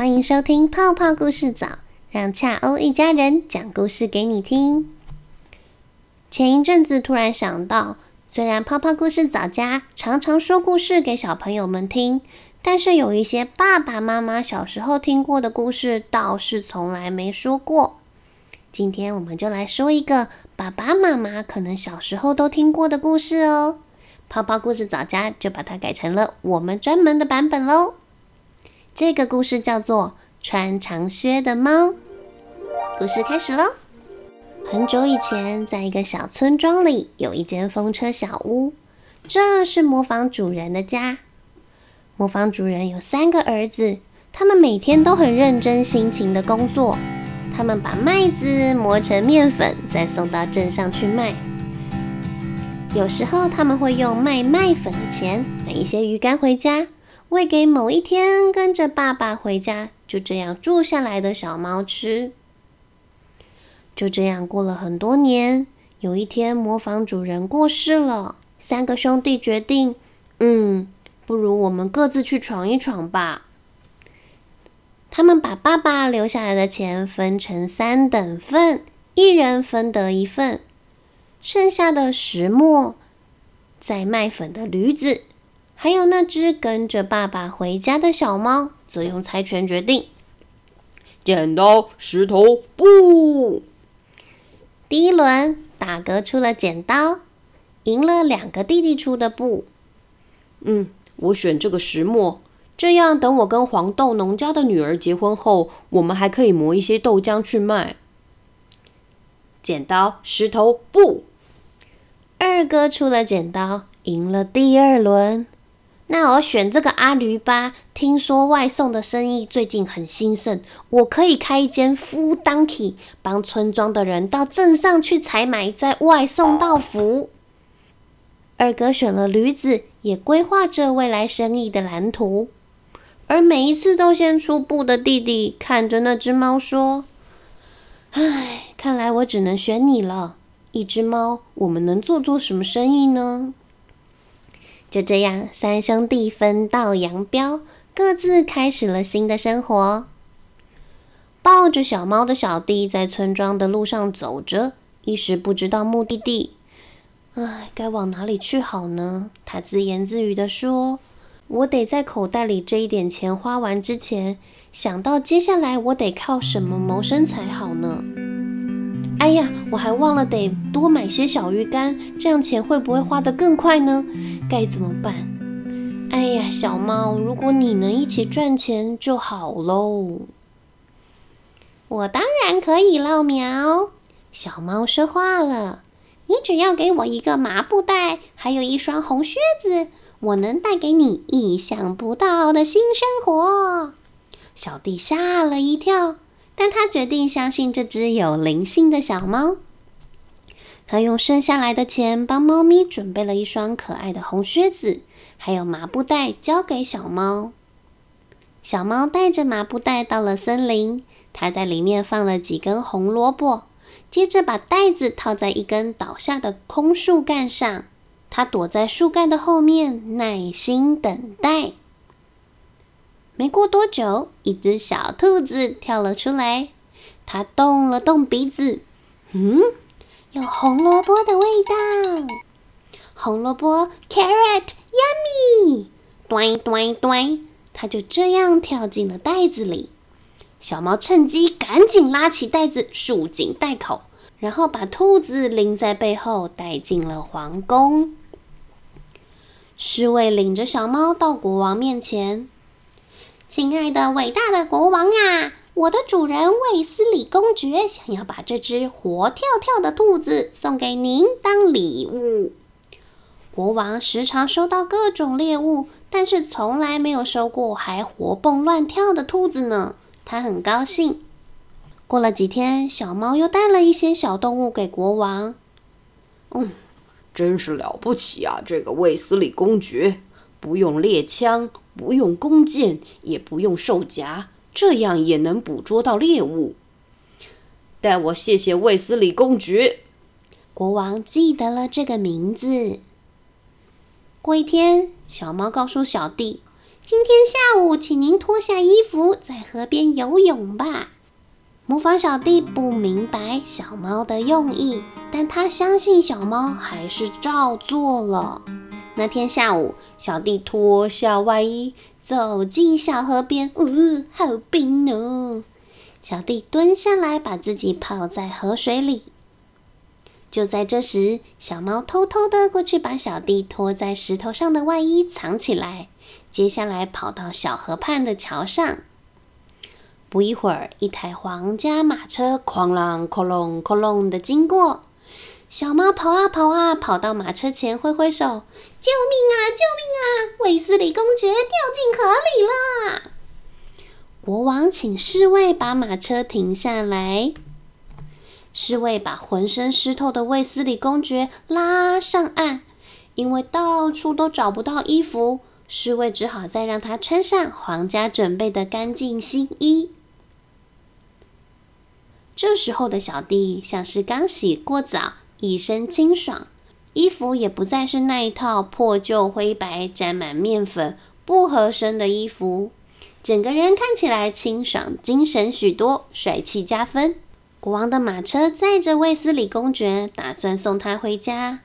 欢迎收听泡泡故事早，让恰欧一家人讲故事给你听。前一阵子突然想到，虽然泡泡故事早家常常说故事给小朋友们听，但是有一些爸爸妈妈小时候听过的故事，倒是从来没说过。今天我们就来说一个爸爸妈妈可能小时候都听过的故事哦。泡泡故事早家就把它改成了我们专门的版本喽。这个故事叫做《穿长靴的猫》。故事开始喽。很久以前，在一个小村庄里，有一间风车小屋，这是模仿主人的家。模仿主人有三个儿子，他们每天都很认真、辛勤的工作。他们把麦子磨成面粉，再送到镇上去卖。有时候他们会用卖麦粉的钱买一些鱼干回家，喂给某一天跟着爸爸回家就这样住下来的小猫吃。就这样过了很多年，有一天模仿主人过世了，三个兄弟决定，嗯，不如我们各自去闯一闯吧。他们把爸爸留下来的钱分成三等份，一人分得一份。剩下的石磨、在卖粉的驴子，还有那只跟着爸爸回家的小猫，则用猜拳决定。剪刀石头布。第一轮，大哥出了剪刀，赢了两个弟弟出的布。嗯，我选这个石磨，这样等我跟黄豆农家的女儿结婚后，我们还可以磨一些豆浆去卖。剪刀石头布。二哥出了剪刀，赢了第二轮。那我选这个阿驴吧。听说外送的生意最近很兴盛，我可以开一间 Food Donkey，帮村庄的人到镇上去采买，再外送到府。二哥选了驴子，也规划着未来生意的蓝图。而每一次都先出布的弟弟，看着那只猫说：“唉，看来我只能选你了。”一只猫，我们能做做什么生意呢？就这样，三兄弟分道扬镳，各自开始了新的生活。抱着小猫的小弟在村庄的路上走着，一时不知道目的地。唉，该往哪里去好呢？他自言自语的说：“我得在口袋里这一点钱花完之前，想到接下来我得靠什么谋生才好呢？”哎呀，我还忘了得多买些小鱼干，这样钱会不会花得更快呢？该怎么办？哎呀，小猫，如果你能一起赚钱就好喽。我当然可以喽，苗。小猫说话了，你只要给我一个麻布袋，还有一双红靴子，我能带给你意想不到的新生活。小弟吓了一跳。但他决定相信这只有灵性的小猫。他用剩下来的钱帮猫咪准备了一双可爱的红靴子，还有麻布袋，交给小猫。小猫带着麻布袋到了森林，它在里面放了几根红萝卜，接着把袋子套在一根倒下的空树干上。它躲在树干的后面，耐心等待。没过多久，一只小兔子跳了出来。它动了动鼻子，嗯，有红萝卜的味道。红萝卜，carrot，yummy！端端端，它就这样跳进了袋子里。小猫趁机赶紧拉起袋子，束紧袋口，然后把兔子拎在背后带进了皇宫。侍卫领着小猫到国王面前。亲爱的伟大的国王呀，我的主人卫斯理公爵想要把这只活跳跳的兔子送给您当礼物。国王时常收到各种猎物，但是从来没有收过还活蹦乱跳的兔子呢。他很高兴。过了几天，小猫又带了一些小动物给国王。嗯，真是了不起啊，这个卫斯理公爵。不用猎枪，不用弓箭，也不用兽夹，这样也能捕捉到猎物。代我谢谢卫斯理公爵。国王记得了这个名字。过一天，小猫告诉小弟，今天下午，请您脱下衣服，在河边游泳吧。模仿小弟不明白小猫的用意，但他相信小猫，还是照做了。那天下午，小弟脱下外衣，走进小河边。呜，好冰哦！小弟蹲下来，把自己泡在河水里。就在这时，小猫偷偷的过去，把小弟拖在石头上的外衣藏起来。接下来，跑到小河畔的桥上。不一会儿，一台皇家马车哐啷、哐隆、哐隆的经过。小猫跑啊跑啊，跑到马车前，挥挥手：“救命啊！救命啊！卫斯理公爵掉进河里啦！”国王请侍卫把马车停下来。侍卫把浑身湿透的卫斯理公爵拉上岸，因为到处都找不到衣服，侍卫只好再让他穿上皇家准备的干净新衣。这时候的小弟像是刚洗过澡，一身清爽，衣服也不再是那一套破旧灰白、沾满面粉、不合身的衣服，整个人看起来清爽、精神许多，帅气加分。国王的马车载着卫斯理公爵，打算送他回家。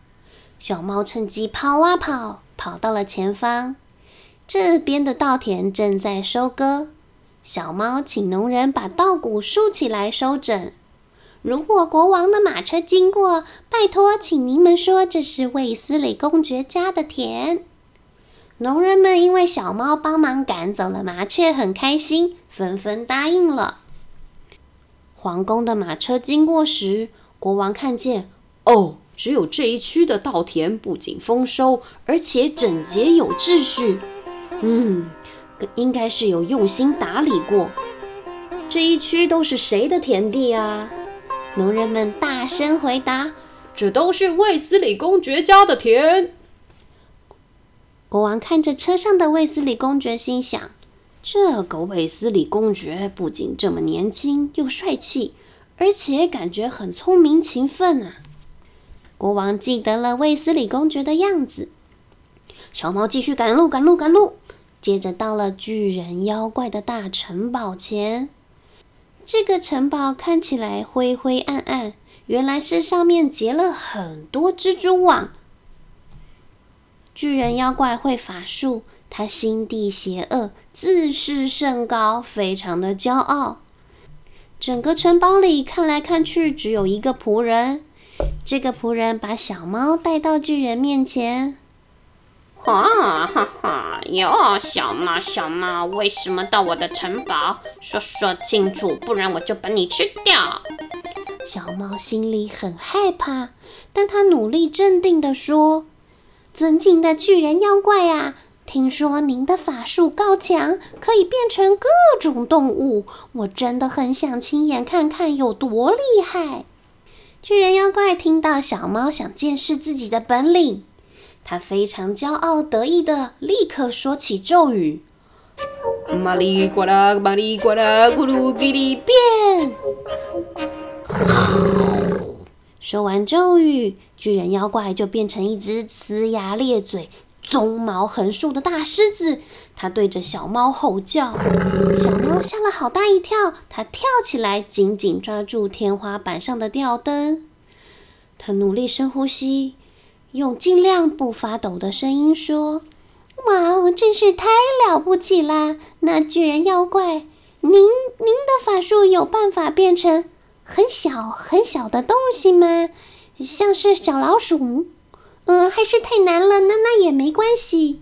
小猫趁机跑啊跑，跑到了前方，这边的稻田正在收割。小猫请农人把稻谷竖起来收整。如果国王的马车经过，拜托，请您们说这是卫斯理公爵家的田。农人们因为小猫帮忙赶走了麻雀，很开心，纷纷答应了。皇宫的马车经过时，国王看见，哦，只有这一区的稻田不仅丰收，而且整洁有秩序。嗯。应该是有用心打理过。这一区都是谁的田地啊？农人们大声回答：“这都是卫斯理公爵家的田。”国王看着车上的卫斯理公爵，心想：“这个卫斯理公爵不仅这么年轻又帅气，而且感觉很聪明勤奋啊！”国王记得了卫斯理公爵的样子。小猫继续赶路，赶路，赶路。接着到了巨人妖怪的大城堡前，这个城堡看起来灰灰暗暗，原来是上面结了很多蜘蛛网。巨人妖怪会法术，他心地邪恶，自视甚高，非常的骄傲。整个城堡里看来看去，只有一个仆人。这个仆人把小猫带到巨人面前。哈哈哈！哟，小猫，小猫，为什么到我的城堡？说说清楚，不然我就把你吃掉。小猫心里很害怕，但它努力镇定地说：“尊敬的巨人妖怪啊，听说您的法术高强，可以变成各种动物，我真的很想亲眼看看有多厉害。”巨人妖怪听到小猫想见识自己的本领。他非常骄傲得意的立刻说起咒语：“玛丽呱啦，玛丽呱啦，咕噜叽里变。”说完咒语，巨人妖怪就变成一只呲牙咧嘴、鬃毛横竖的大狮子。他对着小猫吼叫，小猫吓了好大一跳。它跳起来，紧紧抓住天花板上的吊灯。他努力深呼吸。用尽量不发抖的声音说：“哇哦，真是太了不起啦！那巨人妖怪，您您的法术有办法变成很小很小的东西吗？像是小老鼠？嗯，还是太难了。那那也没关系，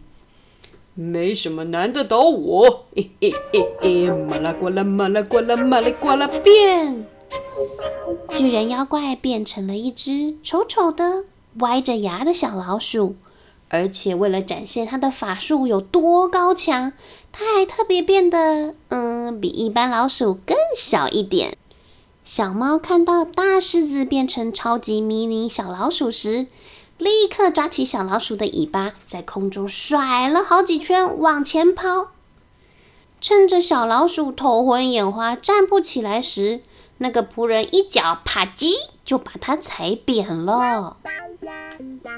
没什么难得倒我。嘿嘿嘿嘿，马拉呱啦，马拉呱啦，马拉呱啦变！巨人妖怪变成了一只丑丑的。”歪着牙的小老鼠，而且为了展现它的法术有多高强，它还特别变得，嗯，比一般老鼠更小一点。小猫看到大狮子变成超级迷你小老鼠时，立刻抓起小老鼠的尾巴，在空中甩了好几圈，往前跑。趁着小老鼠头昏眼花、站不起来时，那个仆人一脚啪叽就把它踩扁了。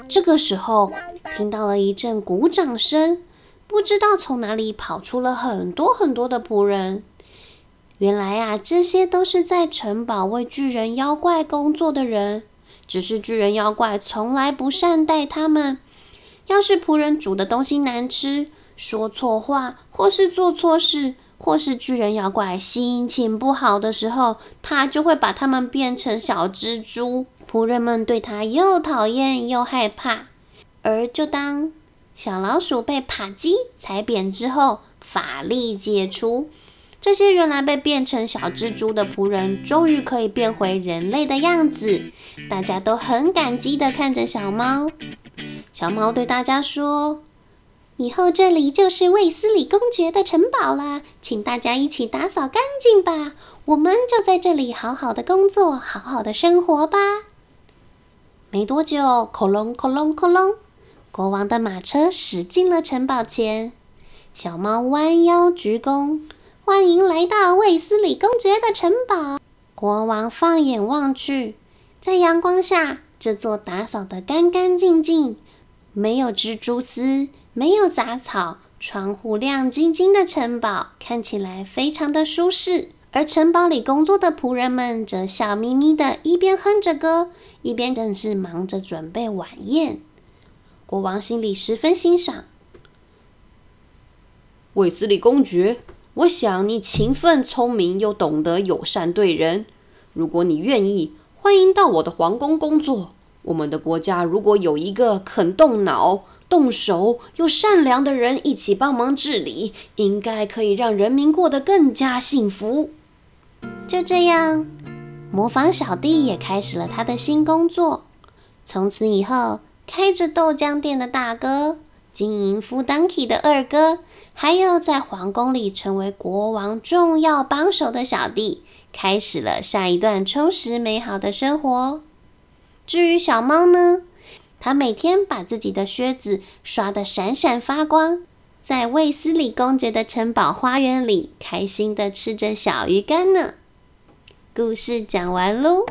这个时候，听到了一阵鼓掌声，不知道从哪里跑出了很多很多的仆人。原来啊，这些都是在城堡为巨人妖怪工作的人。只是巨人妖怪从来不善待他们。要是仆人煮的东西难吃，说错话，或是做错事，或是巨人妖怪心情不好的时候，他就会把他们变成小蜘蛛。仆人们对他又讨厌又害怕。而就当小老鼠被帕基踩扁之后，法力解除。这些原来被变成小蜘蛛的仆人，终于可以变回人类的样子。大家都很感激的看着小猫。小猫对大家说：“以后这里就是卫斯理公爵的城堡啦，请大家一起打扫干净吧。我们就在这里好好的工作，好好的生活吧。”没多久，哐隆哐隆哐隆，国王的马车驶进了城堡前。小猫弯腰鞠躬。欢迎来到卫斯理公爵的城堡。国王放眼望去，在阳光下，这座打扫得干干净净，没有蜘蛛丝，没有杂草，窗户亮晶晶的城堡看起来非常的舒适。而城堡里工作的仆人们则笑眯眯的，一边哼着歌，一边正是忙着准备晚宴。国王心里十分欣赏卫斯理公爵。我想你勤奋、聪明，又懂得友善对人。如果你愿意，欢迎到我的皇宫工作。我们的国家如果有一个肯动脑、动手又善良的人一起帮忙治理，应该可以让人民过得更加幸福。就这样，模仿小弟也开始了他的新工作。从此以后，开着豆浆店的大哥，经营夫当 key 的二哥。还有在皇宫里成为国王重要帮手的小弟，开始了下一段充实美好的生活。至于小猫呢，它每天把自己的靴子刷得闪闪发光，在卫斯理公爵的城堡花园里，开心的吃着小鱼干呢。故事讲完喽